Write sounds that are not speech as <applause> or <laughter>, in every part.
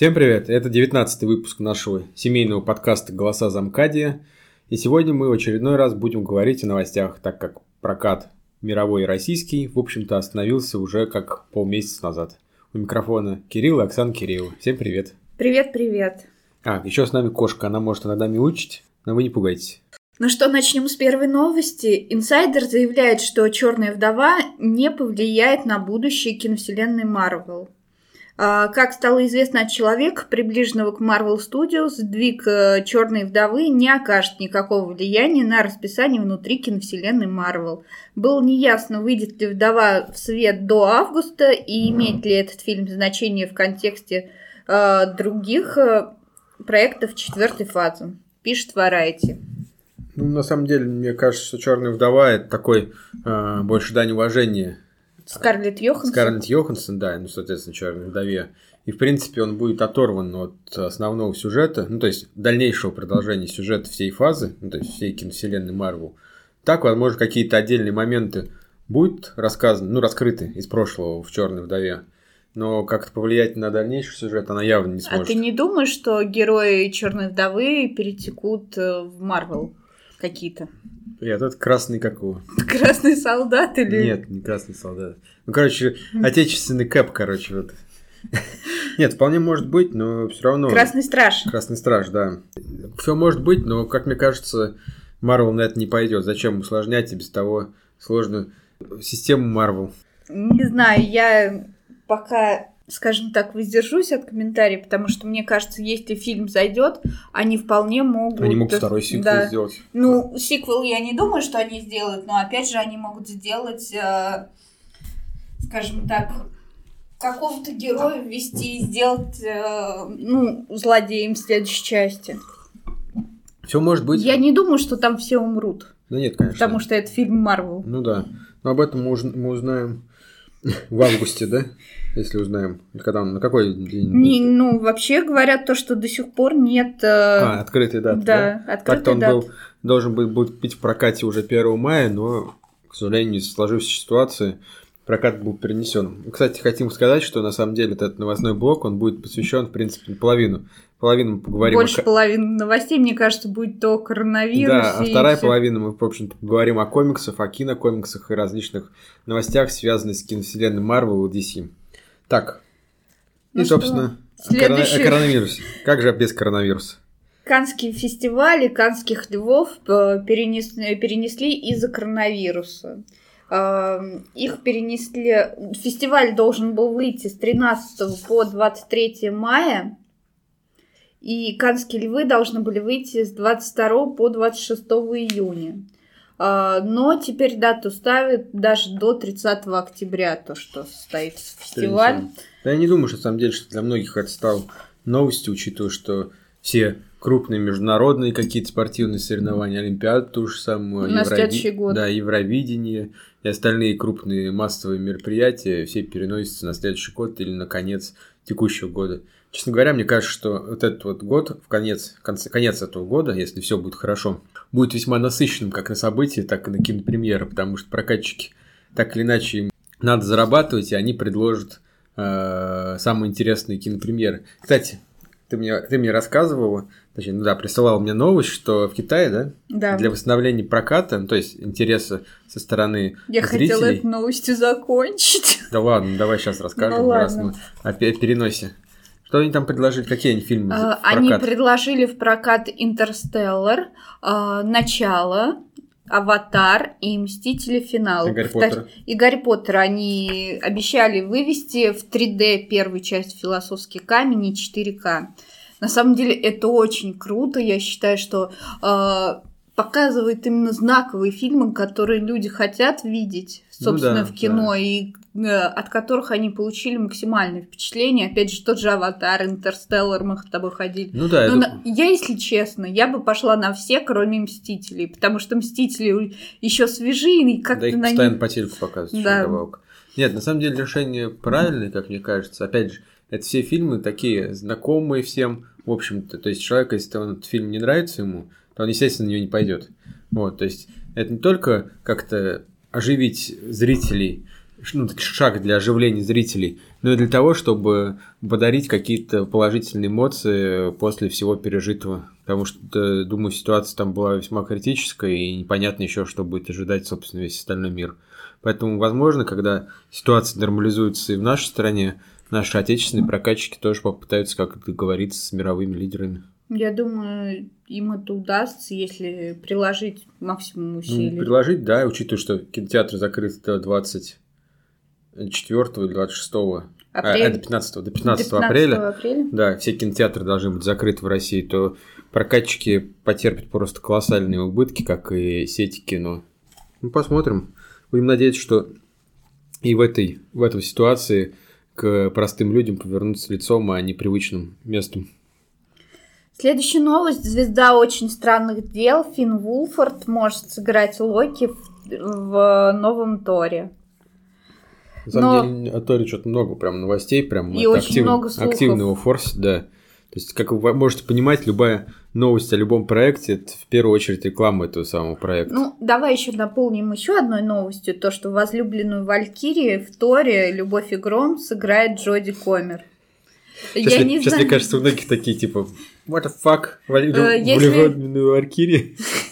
Всем привет! Это 19 выпуск нашего семейного подкаста «Голоса Замкадия». И сегодня мы в очередной раз будем говорить о новостях, так как прокат мировой и российский, в общем-то, остановился уже как полмесяца назад. У микрофона Кирилл и Оксана Кирилл. Всем привет! Привет-привет! А, еще с нами кошка, она может иногда мяучить, но вы не пугайтесь. Ну что, начнем с первой новости. Инсайдер заявляет, что Черная вдова не повлияет на будущее киновселенной Марвел. А, как стало известно от человека, приближенного к Marvel Studios, сдвиг э, Черной вдовы не окажет никакого влияния на расписание внутри киновселенной Marvel. Было неясно, выйдет ли вдова в свет до августа и имеет ли этот фильм значение в контексте э, других э, проектов четвертой фазы. Пишет Variety. Ну, на самом деле, мне кажется, что Черная вдова это такой э, больше дань уважения Скарлетт Йоханссон. Скарлетт Йоханссон, да, ну, соответственно, Черной вдове. И, в принципе, он будет оторван от основного сюжета, ну, то есть, дальнейшего продолжения сюжета всей фазы, ну, то есть, всей киновселенной Марвел. Так, возможно, какие-то отдельные моменты будут рассказаны, ну, раскрыты из прошлого в Черной вдове. Но как-то повлиять на дальнейший сюжет она явно не сможет. А ты не думаешь, что герои Черной вдовы перетекут э, в Марвел какие-то? Нет, это красный какого? <laughs> Красный солдат или... Нет, не красный солдат. Ну, короче, отечественный кэп, короче, вот. <laughs> Нет, вполне может быть, но все равно... Красный страж. Красный страж, да. Все может быть, но, как мне кажется, Марвел на это не пойдет. Зачем усложнять и без того сложную систему Марвел? Не знаю, я пока скажем так, воздержусь от комментариев, потому что мне кажется, если фильм зайдет, они вполне могут... Они могут второй сиквел да. сделать. Ну, сиквел я не думаю, что они сделают, но опять же они могут сделать, э, скажем так, какого-то героя ввести и сделать, э, ну, злодеем в следующей части. Все может быть. Я не думаю, что там все умрут. Да нет, конечно. Потому что это фильм Марвел. Ну да. Но об этом мы, мы узнаем в августе, да? Если узнаем. Когда он, на какой день? Не, ну, вообще говорят то, что до сих пор нет... Э... А, открытый дат. Да, да? открытый Так-то он дат. был, должен был быть в прокате уже 1 мая, но, к сожалению, из сложившейся ситуации прокат был перенесен. Кстати, хотим сказать, что на самом деле этот новостной блок, он будет посвящен, в принципе, половину половину мы поговорим... Больше о... половины новостей, мне кажется, будет о коронавирусе. Да, а вторая все... половина мы, в общем-то, поговорим о комиксах, о кинокомиксах и различных новостях, связанных с киновселенной Marvel и DC. Так, ну и, что? собственно, Следующий... о коронавирусе. Как же без коронавируса? Канские фестивали канских львов э, перенес... перенесли из-за коронавируса. Эм, их перенесли... Фестиваль должен был выйти с 13 по 23 мая, и Канские львы должны были выйти с 22 по 26 июня. А, но теперь дату ставят даже до 30 октября, то, что состоит фестиваль. Да, я не думаю, что на самом деле, что для многих это стало новостью, учитывая, что все крупные международные какие-то спортивные соревнования, Олимпиаду ту же самую, На Еврови... год. Да, Евровидение и остальные крупные массовые мероприятия все переносятся на следующий год или на конец текущего года. Честно говоря, мне кажется, что вот этот вот год, в конец, конце, конец этого года, если все будет хорошо, будет весьма насыщенным как на события, так и на кинопремьеры, потому что прокатчики так или иначе им надо зарабатывать, и они предложат э, самые интересные кинопремьеры. Кстати, ты мне, ты мне рассказывала, точнее, ну да, присылал мне новость, что в Китае, да, да. для восстановления проката, ну, то есть интереса со стороны Я зрителей... хотела эту новостью закончить. Да ладно, давай сейчас расскажем, ну, раз мы опять переносе. Что они там предложили? Какие они фильмы? А, они предложили в прокат «Интерстеллар», а, «Начало», «Аватар» и «Мстители. Финал». И «Гарри Поттер». И «Гарри Поттер» они обещали вывести в 3D первую часть «Философский камень» и 4К. На самом деле это очень круто. Я считаю, что э, показывает именно знаковые фильмы, которые люди хотят видеть, собственно, ну да, в кино, да. и от которых они получили максимальное впечатление. Опять же, тот же «Аватар», «Интерстеллар», мы с тобой ходили. Ну да, Но это... на... я, если честно, я бы пошла на все, кроме «Мстителей», потому что «Мстители» еще свежи, и как-то да, их на постоянно них... по телеку показывают. Да. Нет, на самом деле решение правильное, как мне кажется. Опять же, это все фильмы такие знакомые всем, в общем-то. То есть человек, если он, этот фильм не нравится ему, то он, естественно, на нее не пойдет. Вот, то есть это не только как-то оживить зрителей ну, шаг для оживления зрителей, но и для того, чтобы подарить какие-то положительные эмоции после всего пережитого. Потому что, думаю, ситуация там была весьма критическая, и непонятно еще, что будет ожидать, собственно, весь остальной мир. Поэтому, возможно, когда ситуация нормализуется и в нашей стране, наши отечественные прокатчики тоже попытаются как-то договориться с мировыми лидерами. Я думаю, им это удастся, если приложить максимум усилий. Ну, приложить, да, учитывая, что кинотеатр закрыт до 24 или 26 Апрель. А, до 15, до 15, 15 апреля, апреля. Да, все кинотеатры должны быть закрыты в России, то прокатчики потерпят просто колоссальные убытки, как и сети кино. Ну, посмотрим. Будем надеяться, что и в этой, в этой ситуации к простым людям повернуться лицом, а не привычным местом. Следующая новость. Звезда очень странных дел Финн Вулфорд может сыграть Локи в, в новом Торе. На самом Но... деле, о Торе что-то много прям новостей, прям и очень актив... много слухов. активно его форсит, да. То есть, как вы можете понимать, любая новость о любом проекте – это в первую очередь реклама этого самого проекта. Ну, давай еще наполним еще одной новостью. То, что возлюбленную Валькирии в Торе «Любовь и гром» сыграет Джоди Комер. Сейчас, я не сейчас знаю. мне кажется, у многих такие, типа, what the fuck, возлюбленную э, Валькирии. <laughs>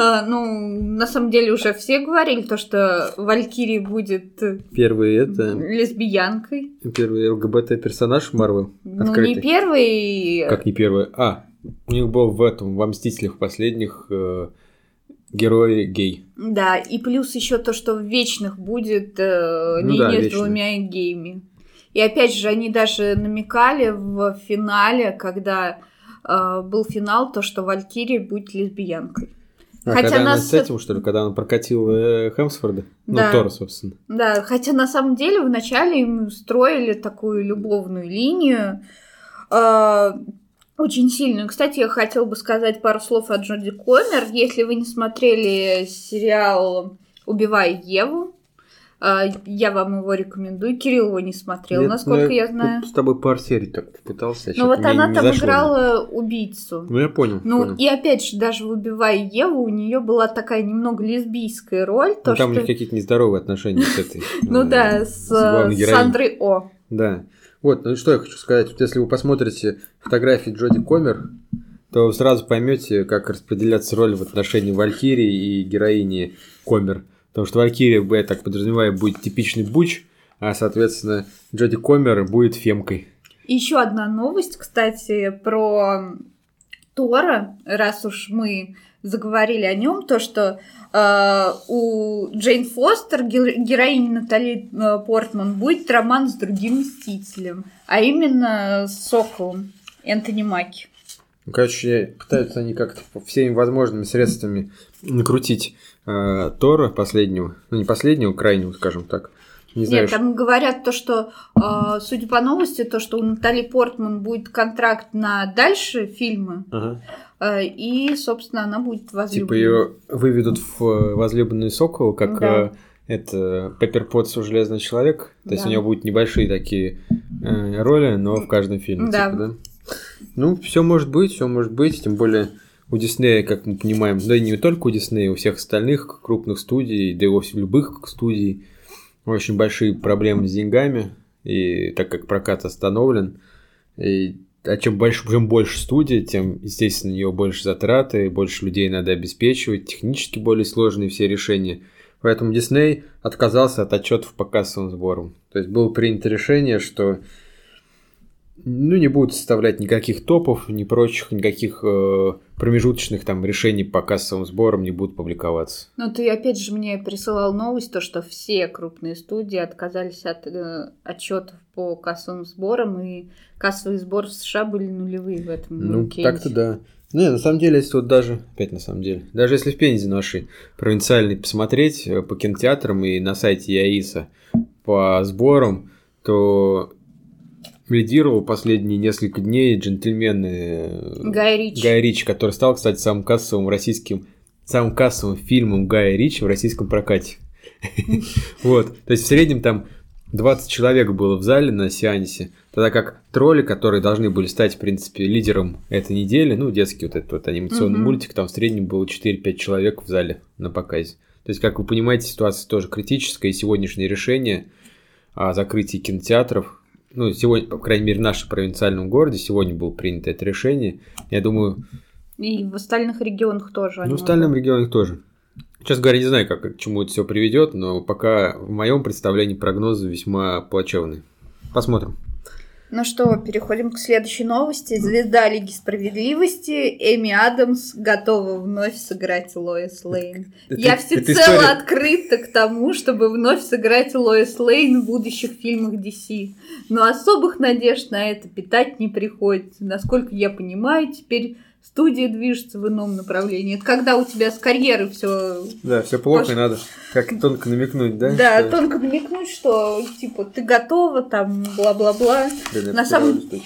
А, ну, на самом деле уже все говорили то, что Валькирия будет первый это лесбиянкой. Первый ЛГБТ-персонаж Марвел. Ну, не первый. Как не первый? А, у них был в этом, во Мстителях последних э, герой гей. Да, и плюс еще то, что в Вечных будет э, ну, линия да, с двумя геями. И опять же, они даже намекали в финале, когда э, был финал, то, что Валькирия будет лесбиянкой. А хотя когда нас... она с этим, что ли, когда она прокатила э, Хемсфорда? Ну, да. Ну, Тора, собственно. Да, хотя на самом деле вначале им строили такую любовную линию, э, очень сильную. Кстати, я хотела бы сказать пару слов о Джоди Комер. Если вы не смотрели сериал «Убивая Еву», я вам его рекомендую. Кирилл его не смотрел, Нет, насколько ну, я, я знаю. С тобой пару серий так пытался. Ну вот она там играла убийцу. Ну я понял. Ну понял. и опять же, даже выбивая Еву, у нее была такая немного лесбийская роль. То, ну, там что... у них какие-то нездоровые отношения с этой. <laughs> Ну да, с Сандрой О. Да. Вот, ну что я хочу сказать. Если вы посмотрите фотографии Джоди Комер, то вы сразу поймете, как распределяться роль в отношении Валькирии и героини Комер. Потому что Валькирия, я так подразумеваю, будет типичный буч, а, соответственно, Джоди Комер будет фемкой. Еще одна новость, кстати, про Тора, раз уж мы заговорили о нем, то что э, у Джейн Фостер, героини Натали э, Портман, будет роман с другим мстителем, а именно с Соколом Энтони Маки. Ну, короче, пытаются они как-то всеми возможными средствами накрутить э, Тора последнего, ну не последнего, крайнего, скажем так. Не знаю, Нет, там говорят то, что, э, судя по новости, то, что у Натали Портман будет контракт на дальше фильмы, ага. э, и, собственно, она будет возлюбленной. Типа ее выведут в э, возлюбленный сокол, как да. э, это Пеппер Потс у Железный Человек, то да. есть у него будут небольшие такие э, роли, но в каждом фильме. Да. Типа, да? Ну, все может быть, все может быть, тем более у Диснея, как мы понимаем, да и не только у Диснея, у всех остальных крупных студий, да и у любых студий, очень большие проблемы с деньгами, и так как прокат остановлен, и а чем больше, чем больше студий, тем, естественно, у нее больше затраты, больше людей надо обеспечивать, технически более сложные все решения. Поэтому Дисней отказался от отчетов по кассовым сборам. То есть было принято решение, что ну, не будут составлять никаких топов, ни прочих, никаких э, промежуточных там решений по кассовым сборам не будут публиковаться. Ну, ты опять же мне присылал новость, то, что все крупные студии отказались от э, отчетов по кассовым сборам, и кассовые сборы в США были нулевые в этом Ну, так-то да. Не, на самом деле, если вот даже, опять на самом деле, даже если в Пензе нашей провинциальной посмотреть э, по кинотеатрам и на сайте ЯИСа по сборам, то лидировал последние несколько дней джентльмены э, Гай Ричи. Гай Ричи, который стал, кстати, самым кассовым российским, самым кассовым фильмом Гая Ричи в российском прокате. <laughs> Вот, то есть в среднем там 20 человек было в зале на сеансе, тогда как тролли, которые должны были стать, в принципе, лидером этой недели, ну, детский вот этот вот анимационный мультик, там в среднем было 4-5 человек в зале на показе. То есть, как вы понимаете, ситуация тоже критическая, и сегодняшнее решение о закрытии кинотеатров, ну, сегодня, по крайней мере, в нашем провинциальном городе сегодня было принято это решение. Я думаю... И в остальных регионах тоже. Ну, в остальных регионах тоже. Честно говоря, не знаю, как, к чему это все приведет, но пока в моем представлении прогнозы весьма плачевные. Посмотрим. Ну что, переходим к следующей новости. Звезда Лиги Справедливости Эми Адамс готова вновь сыграть Лоис Лейн. Это, Я всецело история... открыта к тому, чтобы вновь сыграть Лоис Лейн в будущих фильмах DC. Но особых надежд на это питать не приходится. Насколько я понимаю, теперь студия движется в ином направлении. Это когда у тебя с карьеры все. Да, все плохо, Пош... и надо как тонко намекнуть, да? Да, что... тонко намекнуть, что типа ты готова, там, бла-бла-бла. на самом деле.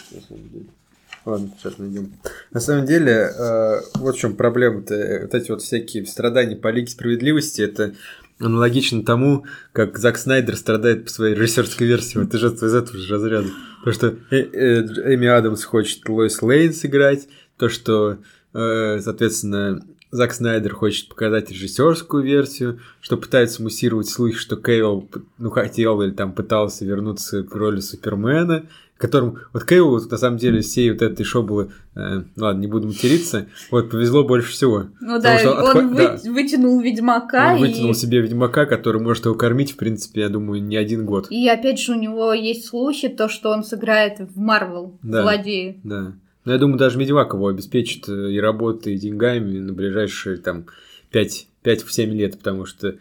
Ладно, сейчас найдем. На самом деле, э, вот в чем проблема-то. Вот эти вот всякие страдания по Лиге Справедливости, это аналогично тому, как Зак Снайдер страдает по своей режиссерской версии. Вот это же из этого же разряда. Потому что э э Эми Адамс хочет Лоис Лейн сыграть, то, что, э, соответственно, Зак Снайдер хочет показать режиссерскую версию, что пытается муссировать слухи, что Кейл, ну, хотел или там пытался вернуться к роли Супермена, которым, вот Кейлу, вот, на самом деле, всей вот этой шоу было, э, ладно, не буду материться, вот, повезло больше всего. Ну да, что он отход... вы... да. вытянул Ведьмака. Он и... вытянул себе Ведьмака, который может его кормить, в принципе, я думаю, не один год. И опять же, у него есть слухи, то, что он сыграет в Марвел, да, злодея. Да. Ну, я думаю, даже Медивак его обеспечит э, и работой, и деньгами на ближайшие там 5-7 лет, потому что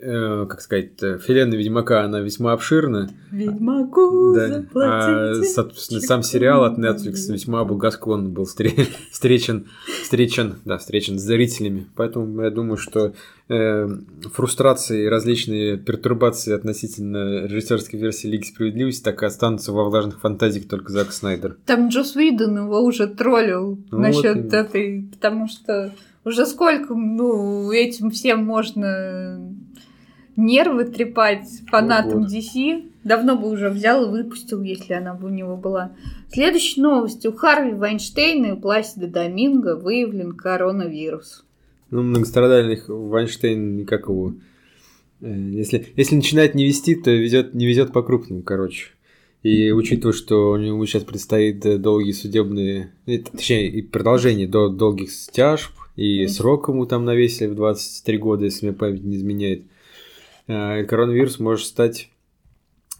э, как сказать, вселенная Ведьмака, она весьма обширна. Ведьмаку да. А, собственно, сам сериал от Netflix весьма благосклонно был <laughs> встречен, встречен, да, встречен с зрителями. Поэтому я думаю, что э, фрустрации и различные пертурбации относительно режиссерской версии Лиги Справедливости так и останутся во влажных фантазиях только Зак Снайдер. Там Джос Уидон его уже троллил ну, насчет вот этой, потому что уже сколько, ну, этим всем можно нервы трепать фанатам вот. DC. Давно бы уже взял и выпустил, если она бы у него была. Следующая новость. У Харви Вайнштейна и у Пласида Доминго выявлен коронавирус. Ну, многострадальных Вайнштейн никак его... Э, если, если начинает не вести, то везет, не везет по крупному, короче. И учитывая, что у него сейчас предстоит долгие судебные, э, точнее, и продолжение до долгих стяжб, и mm. срок ему там навесили в 23 года, если мне память не изменяет. А, коронавирус может стать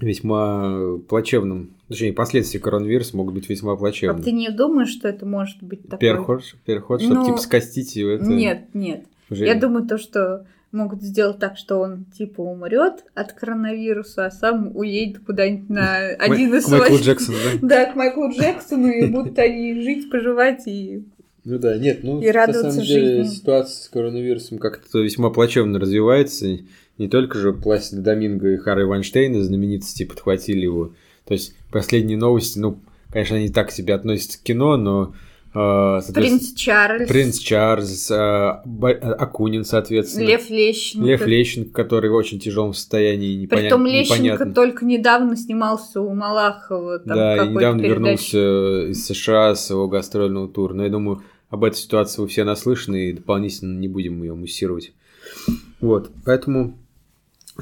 весьма плачевным. Точнее, последствия коронавируса могут быть весьма плачевными. А ты не думаешь, что это может быть такое? Переход, переход чтобы ну, типа скостить его? Это... Нет, нет. Уже... Я думаю, то, что могут сделать так, что он типа умрет от коронавируса, а сам уедет куда-нибудь на один из своих... К Майклу Джексону, да? Да, к Майклу Джексону, и будут они жить, поживать и ну да, нет, ну и на самом деле жизни. ситуация с коронавирусом как-то весьма плачевно развивается. Не только же Пласида Доминго и Харри Вайнштейна, знаменитости, подхватили его. То есть последние новости, ну, конечно, они так себе относятся к кино, но Uh, Принц Чарльз. Принц Чарльз, uh, Акунин, соответственно. Лев Лещенко. Лев Лещенко, который в очень тяжелом состоянии. Непоня... Притом Лещенко непонятно. только недавно снимался у Малахова. Там да, и недавно передачи. вернулся из США с его гастрольного тура. Но я думаю, об этой ситуации вы все наслышаны, и дополнительно не будем ее муссировать. Вот, поэтому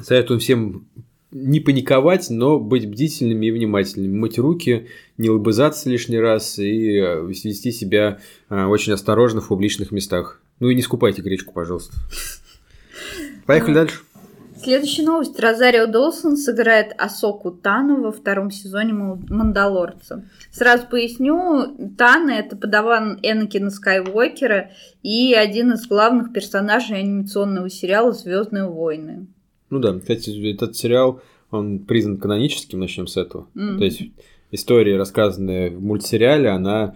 советуем всем не паниковать, но быть бдительными и внимательными, мыть руки, не лобызаться лишний раз и э, вести себя э, очень осторожно в публичных местах. Ну и не скупайте гречку, пожалуйста. Поехали дальше. Следующая новость. Розарио Долсон сыграет Асоку Тану во втором сезоне «Мандалорца». Сразу поясню, Тана – это подаван Энакина Скайуокера и один из главных персонажей анимационного сериала «Звездные войны». Ну да, кстати, этот сериал, он признан каноническим, начнем с этого. Mm-hmm. То есть история, рассказанная в мультсериале, она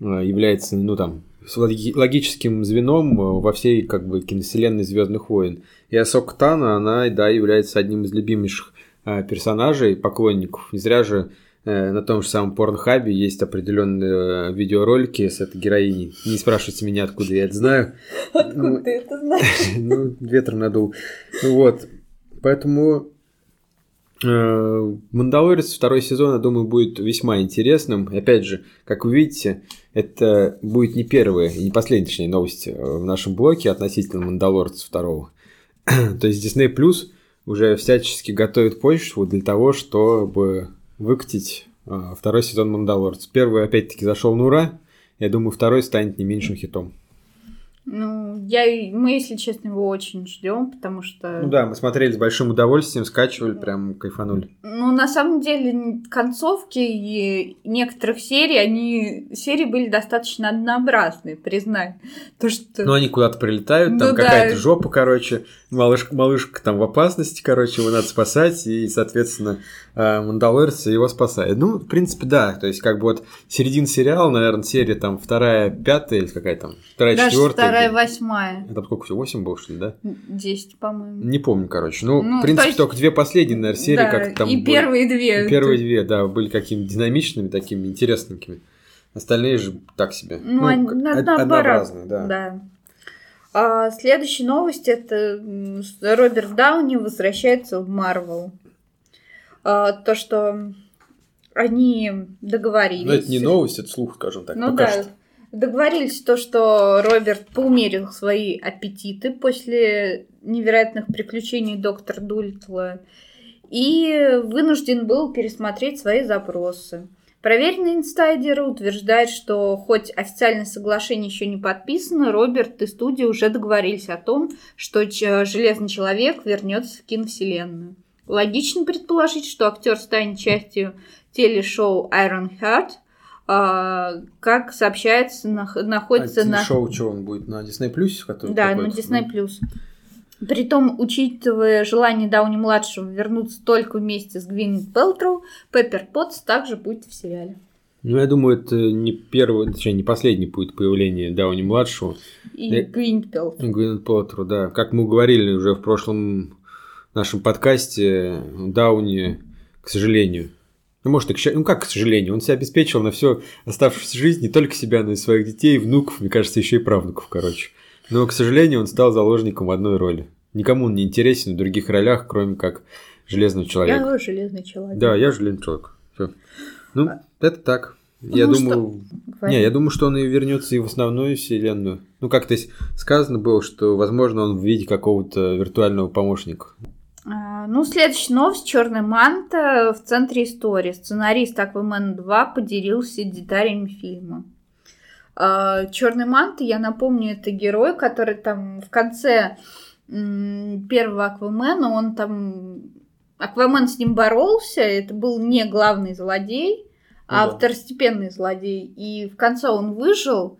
э, является, ну там, логическим звеном э, во всей как бы киновселенной Звездных войн. И Асока Тана, она, да, является одним из любимейших э, персонажей, поклонников. Не зря же э, на том же самом Порнхабе есть определенные видеоролики с этой героиней. Не спрашивайте меня, откуда я это знаю. Откуда ну, ты это знаешь? <laughs> Ну, ветром надул. Вот. Поэтому Мандалорец второй сезон, я думаю, будет весьма интересным. Опять же, как вы видите, это будет не первая и не последняя новость э, в нашем блоке относительно Мандалорца второго. <clears throat> То есть Disney Plus уже всячески готовит почву для того, чтобы выкатить а, второй сезон Мандалорца. Первый, опять-таки, зашел на ура. Я думаю, второй станет не меньшим хитом. Ну, я, мы, если честно, его очень ждем, потому что... Ну да, мы смотрели с большим удовольствием, скачивали, прям кайфанули. Ну, на самом деле, концовки некоторых серий, они... Серии были достаточно однообразные, признай. То, что... Ну, они куда-то прилетают, там ну, какая-то да. жопа, короче, малышка, малышка там в опасности, короче, его надо спасать, и, соответственно, а, Мандалорец его спасает. Ну, в принципе, да, то есть, как бы вот середин сериала, наверное, серия там вторая, пятая или какая там, вторая, Даже четвертая. Вторая, восьмая. Это сколько всего, восемь было, что ли, да? Десять, по-моему. Не помню, короче. Ну, ну в принципе, есть... только две последние, наверное, серии, да, как там и были... первые две. И первые две, да, были какими-то динамичными, такими интересными. Остальные же так себе. Ну, ну однообразные, да. да. А следующая новость это Роберт Дауни возвращается в Марвел. А, то, что они договорились. Но это не новость, это слух, скажем так. Ну да. Что. Договорились то, что Роберт поумерил свои аппетиты после невероятных приключений доктора Дультла и вынужден был пересмотреть свои запросы. Проверенные инсайдеры утверждают, что хоть официальное соглашение еще не подписано, Роберт и студия уже договорились о том, что Железный Человек вернется в киновселенную. Логично предположить, что актер станет частью телешоу Iron Heart, как сообщается, находится а на... шоу что он будет, на Disney+, Plus? Да, на Disney+. Plus. Притом, учитывая желание Дауни-младшего вернуться только вместе с Гвинет Пелтроу, Пеппер Потс также будет в сериале. Ну, я думаю, это не первый, точнее, не последний будет появление Дауни-младшего. И. Гвинет Пелтроу. Гвинет Пелтроу, да. Как мы говорили уже в прошлом нашем подкасте, Дауни, к сожалению, ну, может, и ну как, к сожалению, он себя обеспечил на всю оставшуюся жизнь не только себя, но и своих детей, внуков, мне кажется, еще и правнуков, короче. Но, к сожалению, он стал заложником в одной роли. Никому он не интересен в других ролях, кроме как железного человека. Я железный человек. Да, я железный человек. Все. Ну, а... это так. Ну, я думаю, что... не, я думаю, что он и вернется и в основную вселенную. Ну, как-то сказано было, что, возможно, он в виде какого-то виртуального помощника. А, ну, следующая новость. Черная манта в центре истории. Сценарист Аквамен 2 поделился деталями фильма. А, Черный манта, я напомню, это герой, который там в конце первого Аквамена, он там... Аквамен с ним боролся, это был не главный злодей, а ну, да. второстепенный злодей. И в конце он выжил,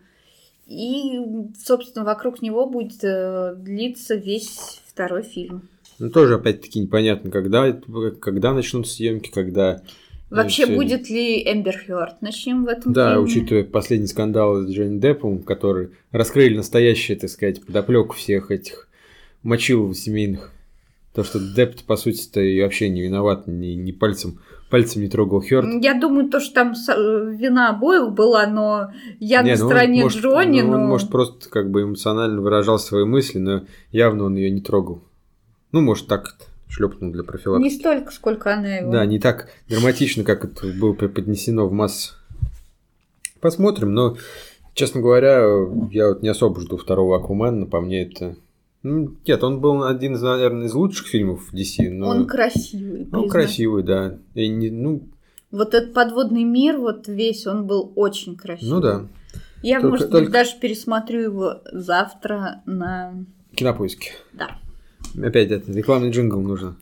и, собственно, вокруг него будет э, длиться весь второй фильм. Ну, тоже, опять-таки, непонятно, когда, когда начнутся съемки, когда... Вообще, все... будет ли Эмбер Хёрд? Начнем в этом Да, фильме. учитывая последний скандал с Джонни Деппом, который раскрыли настоящие, так сказать, подоплеку всех этих мочилов семейных. То, что Депп, по сути-то, и вообще не виноват, ни, ни пальцем, пальцем не трогал Хёрд. Я думаю, то, что там вина обоих была, но я не, на ну стороне может, Джонни, ну, но... Он, может, просто как бы эмоционально выражал свои мысли, но явно он ее не трогал. Ну, может, так шлепнул для профилактики. Не столько, сколько она его. Да, не так драматично, как это было преподнесено в масс. Посмотрим, но, честно говоря, я вот не особо жду второго Аквамена, по мне это... Ну, нет, он был один из, наверное, из лучших фильмов DC, но... Он красивый. Он красивый, да. И не, ну... Вот этот подводный мир, вот весь, он был очень красивый. Ну да. Я, только, может только... быть, даже пересмотрю его завтра на... Кинопоиске. Да. Опять это рекламный джингл нужно.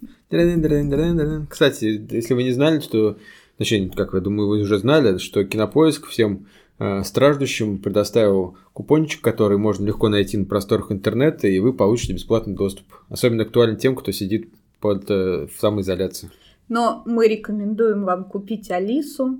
Кстати, если вы не знали, что, точнее, как я думаю, вы уже знали, что Кинопоиск всем э, страждущим предоставил купончик, который можно легко найти на просторах интернета, и вы получите бесплатный доступ. Особенно актуален тем, кто сидит под, э, в самоизоляции. Но мы рекомендуем вам купить Алису,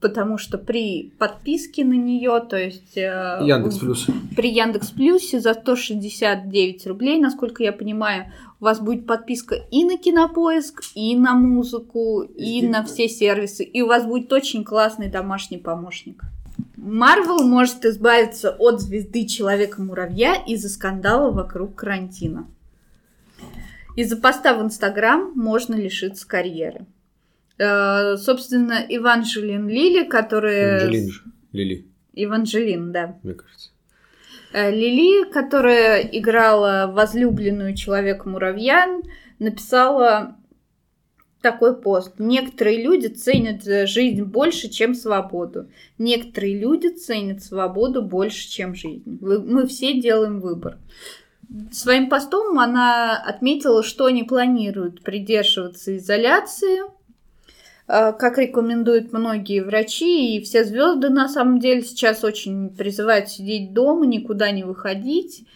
потому что при подписке на нее, то есть э, Яндекс Плюс. при Яндекс Плюсе за 169 рублей, насколько я понимаю, у вас будет подписка и на Кинопоиск, и на музыку, и на все сервисы, и у вас будет очень классный домашний помощник. Марвел может избавиться от звезды Человека-муравья из-за скандала вокруг карантина. Из-за поста в Инстаграм можно лишиться карьеры. Э, собственно, Иванжелин Лили, которая... Эванжелин же. Лили. Иванжелин, да. Мне кажется. Э, Лили, которая играла возлюбленную человека-муравья, написала такой пост. Некоторые люди ценят жизнь больше, чем свободу. Некоторые люди ценят свободу больше, чем жизнь. Мы все делаем выбор. Своим постом она отметила, что не планирует придерживаться изоляции, э, как рекомендуют многие врачи, и все звезды на самом деле сейчас очень призывают сидеть дома, никуда не выходить.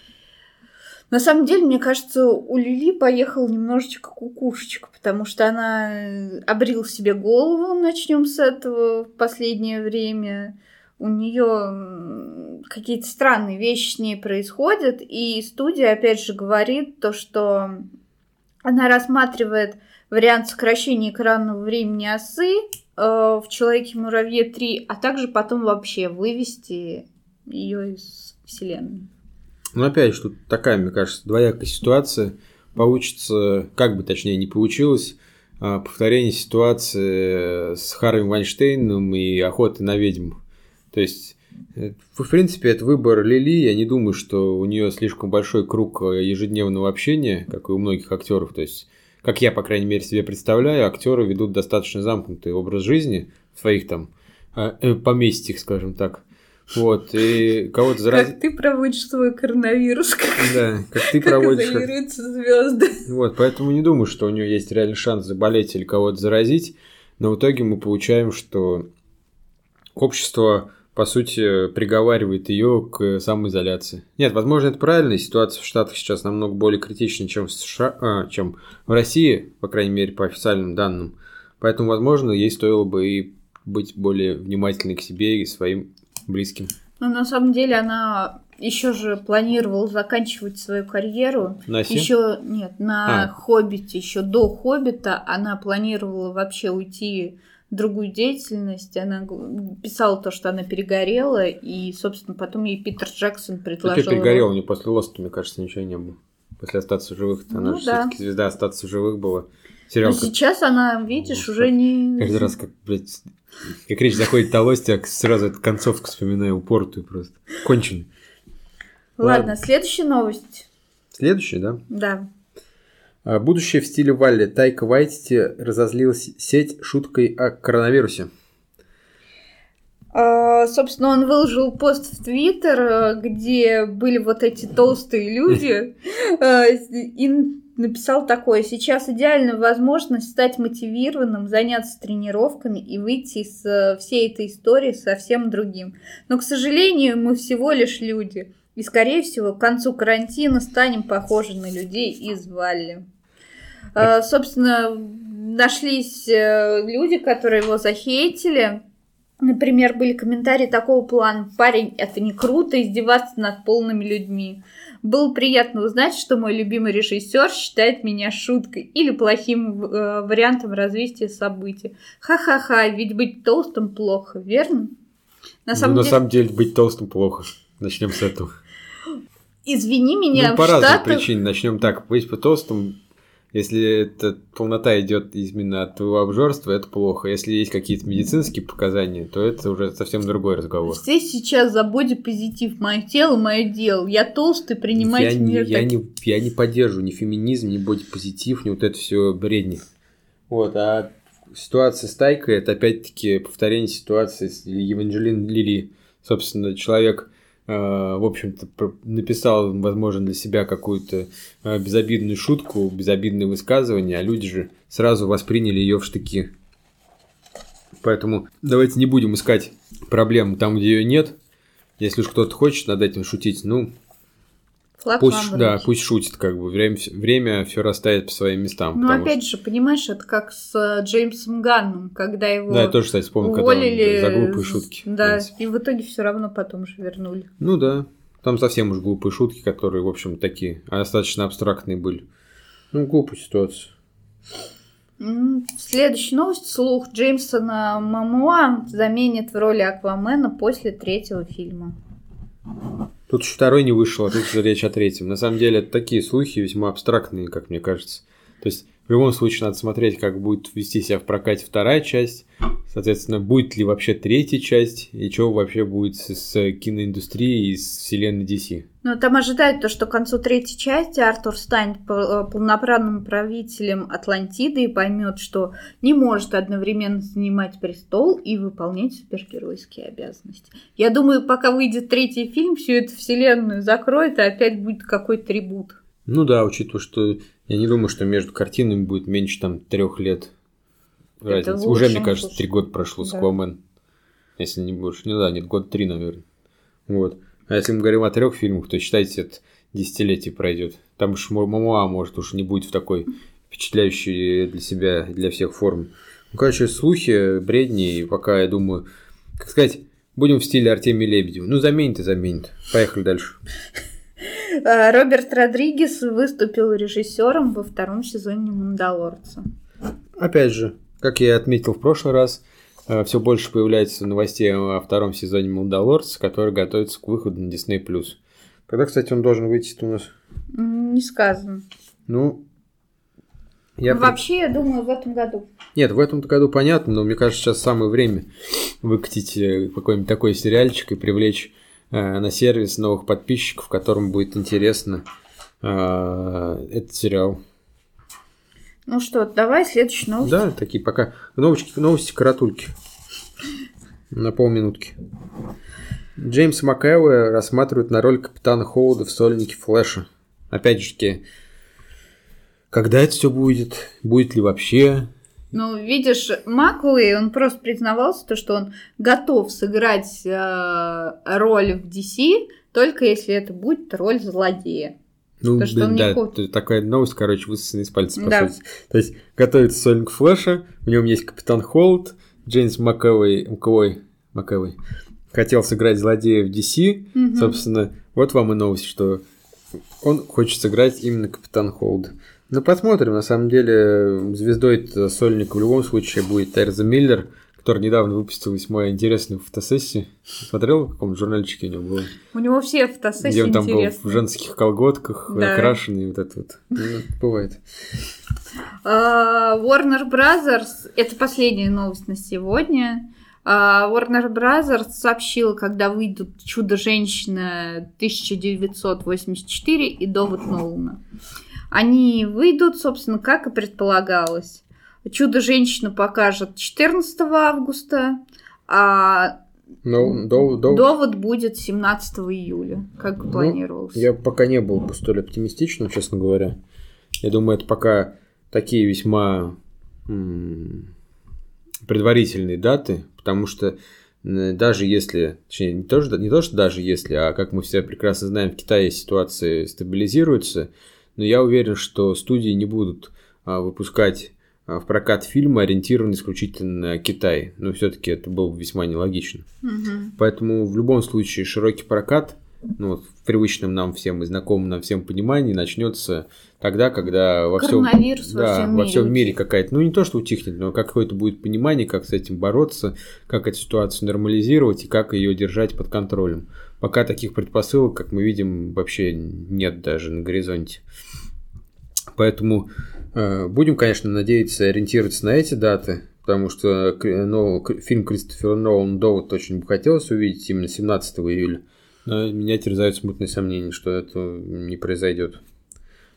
На самом деле, мне кажется, у Лили поехал немножечко кукушечка, потому что она э, обрил себе голову, начнем с этого в последнее время. У нее какие-то странные вещи с ней происходят, и студия опять же говорит то, что она рассматривает вариант сокращения экранного времени осы э, в Человеке-муравье 3, а также потом вообще вывести ее из вселенной. Ну, опять же, тут такая, мне кажется, двоякая ситуация. Получится, как бы точнее не получилось, а, повторение ситуации с Харви Вайнштейном и охотой на ведьм. То есть, э, в принципе, это выбор Лили. Я не думаю, что у нее слишком большой круг э, ежедневного общения, как и у многих актеров. То есть, как я, по крайней мере, себе представляю, актеры ведут достаточно замкнутый образ жизни в своих там э, поместьях, скажем так. Вот, и кого-то заразить. Как ты проводишь свой коронавирус. <laughs> Да, как ты как проводишь. изолируются звезды. Вот, поэтому не думаю, что у нее есть реальный шанс заболеть или кого-то заразить. Но в итоге мы получаем, что общество, по сути, приговаривает ее к самоизоляции. Нет, возможно, это правильная ситуация в Штатах сейчас намного более критична, чем в США, а, чем в России, по крайней мере, по официальным данным. Поэтому, возможно, ей стоило бы и быть более внимательной к себе и своим близким. Ну, на самом деле, она еще же планировала заканчивать свою карьеру. На Еще нет, на а. Хоббите, еще до Хоббита она планировала вообще уйти другую деятельность. Она писала то, что она перегорела, и, собственно, потом ей Питер Джексон предложил. Ты перегорела, у нее после Лоста, мне кажется, ничего не было. После остаться живых, она ну, же да. все-таки звезда остаться живых была. Сериал, Но как... сейчас она, видишь, ну, уже не. Каждый раз, как, блядь, как речь заходит о Лосте, я сразу эту концовку вспоминаю упортую просто. Конченый. Ладно, Ладно, следующая новость. Следующая, да? Да. А, будущее в стиле Валли. Тайка Вайтити разозлила сеть шуткой о коронавирусе. Uh, собственно, он выложил пост в Твиттер, где были вот эти толстые люди, <laughs> и написал такое. Сейчас идеальная возможность стать мотивированным, заняться тренировками и выйти из э, всей этой истории совсем другим. Но, к сожалению, мы всего лишь люди. И, скорее всего, к концу карантина станем похожи на людей из Валли. Э, собственно, нашлись э, люди, которые его захейтили. Например, были комментарии такого плана. Парень, это не круто издеваться над полными людьми. Было приятно узнать, что мой любимый режиссер считает меня шуткой или плохим э, вариантом развития событий. Ха-ха-ха, ведь быть толстым плохо, верно? На самом, ну, деле... на самом деле быть толстым плохо. Начнем с этого. Извини меня, ну, по разным Штатах... причинам. Начнем так. Быть толстым если эта полнота идет именно от твоего обжорства, это плохо. Если есть какие-то медицинские показания, то это уже совсем другой разговор. Здесь сейчас за позитив. Мое тело, мое дело. Я толстый, принимайте я мир. Не, я, не, я не поддерживаю ни феминизм, ни бодипозитив, ни вот это все бредни. Вот, а ситуация с Тайкой, это опять-таки повторение ситуации с Евангелин Лили. Собственно, человек в общем-то, написал, возможно, для себя какую-то э, безобидную шутку, безобидное высказывание, а люди же сразу восприняли ее в штыки. Поэтому давайте не будем искать проблем там, где ее нет. Если уж кто-то хочет над этим шутить, ну, Флаг пусть, да, пусть шутит, как бы время, время все расставит по своим местам. Ну, опять же, понимаешь, это как с э, Джеймсом Ганном, когда его Да, я тоже, кстати, вспомнил, уволили когда он, за глупые шутки. Да, и в итоге все равно потом же вернули. Ну да, там совсем уж глупые шутки, которые, в общем, такие, а достаточно абстрактные были. Ну, глупая ситуация. Следующая новость. Слух Джеймсона Мамуа заменит в роли Аквамена после третьего фильма. Тут второй не вышел, а тут уже речь о третьем. На самом деле, это такие слухи весьма абстрактные, как мне кажется. То есть, В любом случае, надо смотреть, как будет вести себя в прокате вторая часть. Соответственно, будет ли вообще третья часть, и что вообще будет с, с киноиндустрией и с вселенной DC. Ну, там ожидают то, что к концу третьей части Артур станет э, полноправным правителем Атлантиды и поймет, что не может одновременно занимать престол и выполнять супергеройские обязанности. Я думаю, пока выйдет третий фильм, всю эту вселенную закроет, и опять будет какой-то трибут. Ну да, учитывая, что я не думаю, что между картинами будет меньше там трех лет разницы. Уже, мне кажется, три года прошло с Аквамен. Если не больше. Ну да, нет, год три, наверное. Вот. А если мы говорим о трех фильмах, то считайте, это десятилетие пройдет. Там уж Мамуа, может, уж не будет в такой впечатляющей для себя, для всех форм. Ну, короче, слухи, бредни, и пока, я думаю, как сказать, будем в стиле Артемия Лебедева. Ну, заменит и заменит. Поехали дальше. А, Роберт Родригес выступил режиссером во втором сезоне «Мандалорца». Опять же, как я отметил в прошлый раз, э, все больше появляется новостей о втором сезоне «Мандалорца», который готовится к выходу на Disney+. Когда, кстати, он должен выйти у нас? Не сказано. Ну, я... Вообще, я думаю, в этом году. Нет, в этом году понятно, но мне кажется, сейчас самое время выкатить э, какой-нибудь такой сериальчик и привлечь Э, на сервис новых подписчиков, которым будет интересно э, этот сериал. Ну что, давай следующий новость. Да, такие пока новости, новости каратульки. На полминутки. Джеймс МакЭвой рассматривают на роль капитана Хоуда в сольнике Флэша. Опять же таки, когда это все будет? Будет ли вообще? Ну, видишь, Маклey, он просто признавался, то, что он готов сыграть э, роль в DC, только если это будет роль злодея. Ну, то, что он да, не такая новость, короче, высосана из пальца, по да. сути. То есть, готовится Сольник Флэша, в нем есть Капитан Холд, Джеймс Макэвой, Макэвой, Макэвой хотел сыграть злодея в DC, угу. собственно, вот вам и новость, что он хочет сыграть именно Капитан Холд. Ну, посмотрим. На самом деле, звездой сольника в любом случае будет Терза Миллер, который недавно выпустил весьма интересную фотосессию. Смотрел, в каком журнальчике у него было? У него все фотосессии Где он там был в женских колготках, да. окрашенный, вот это вот. Ну, бывает. Uh, Warner Brothers, это последняя новость на сегодня. Uh, Warner Brothers сообщил, когда выйдут «Чудо-женщина» 1984 и «Довод Нолана». Они выйдут, собственно, как и предполагалось. Чудо-женщину покажет 14 августа, а no, do, do... довод будет 17 июля, как ну, планировалось. Я пока не был столь оптимистичным, честно говоря. Я думаю, это пока такие весьма м- предварительные даты, потому что даже если, точнее, не то, что, не то, что даже если, а как мы все прекрасно знаем, в Китае ситуация стабилизируется, но я уверен, что студии не будут а, выпускать а, в прокат фильмы, ориентированные исключительно на Китай. Но все-таки это было весьма нелогично. Угу. Поэтому в любом случае широкий прокат, ну, в привычном нам всем и знакомом нам всем понимании, начнется тогда, когда во всем, да, во, во всем мире какая-то, ну не то, что утихнет, но какое-то будет понимание, как с этим бороться, как эту ситуацию нормализировать и как ее держать под контролем. Пока таких предпосылок, как мы видим, вообще нет даже на горизонте. Поэтому э, будем, конечно, надеяться ориентироваться на эти даты, потому что ну, фильм Кристофера Нолан «Довод» очень бы хотелось увидеть именно 17 июля. Но меня терзают смутные сомнения, что это не произойдет.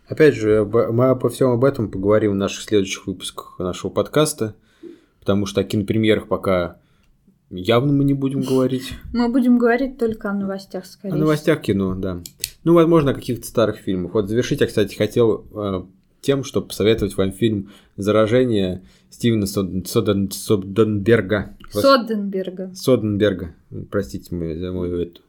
Опять же, мы обо всем об этом поговорим в наших следующих выпусках нашего подкаста, потому что о кинопремьерах пока Явно мы не будем говорить. Мы будем говорить только о новостях, скорее О новостях кино, да. Ну, возможно, о каких-то старых фильмах. Вот завершить я, кстати, хотел э, тем, чтобы посоветовать вам фильм «Заражение» Стивена Соден... Соден... Соденберга. Соденберга. Соденберга. Простите мою, за мою эту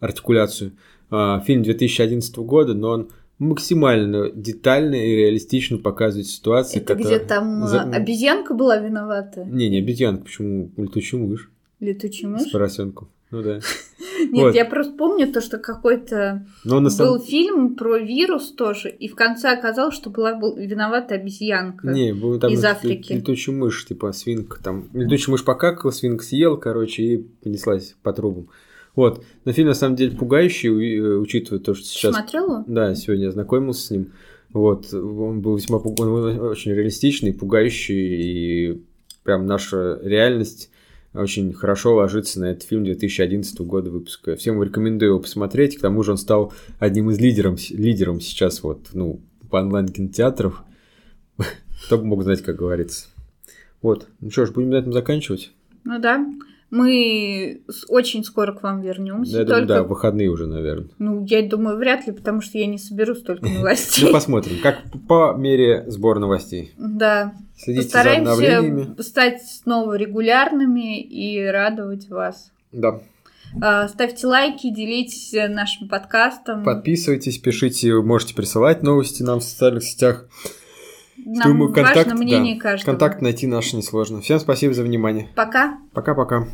артикуляцию. Э, фильм 2011 года, но он максимально детально и реалистично показывает ситуацию. Это которая... где там За... обезьянка была виновата? Не, не обезьянка, почему? Летучая мышь. Летучий мышь? С поросенком. Ну да. <laughs> Нет, вот. я просто помню то, что какой-то был фильм про вирус тоже, и в конце оказалось, что была виновата обезьянка Не, был там из Африки. Летучая мышь, типа свинка там. Летучая мышь покакала, свинка съел, короче, и понеслась по трубам. Вот. Но фильм на самом деле пугающий, э, учитывая то, что сейчас... Смотрела? Да, сегодня я ознакомился с ним. Вот, он был весьма он был очень реалистичный, пугающий, и прям наша реальность очень хорошо ложится на этот фильм 2011 года выпуска. Всем рекомендую его посмотреть, к тому же он стал одним из лидеров, лидером сейчас вот, ну, по онлайн-кинотеатров. <laughs> Кто бы мог знать, как говорится. Вот, ну что ж, будем на этом заканчивать. Ну да. Мы очень скоро к вам вернемся. Я думаю, да, выходные уже, наверное. Ну, я думаю, вряд ли, потому что я не соберу столько <laughs> новостей. Ну, посмотрим, как по мере сбора новостей. Да. Следите за обновлениями. Стать снова регулярными и радовать вас. Да. А, ставьте лайки, делитесь нашим подкастом. Подписывайтесь, пишите, можете присылать новости нам в социальных сетях. Нам Думаю, контакт, важно мнение да, каждого. контакт найти наш несложно. Всем спасибо за внимание. Пока. Пока-пока.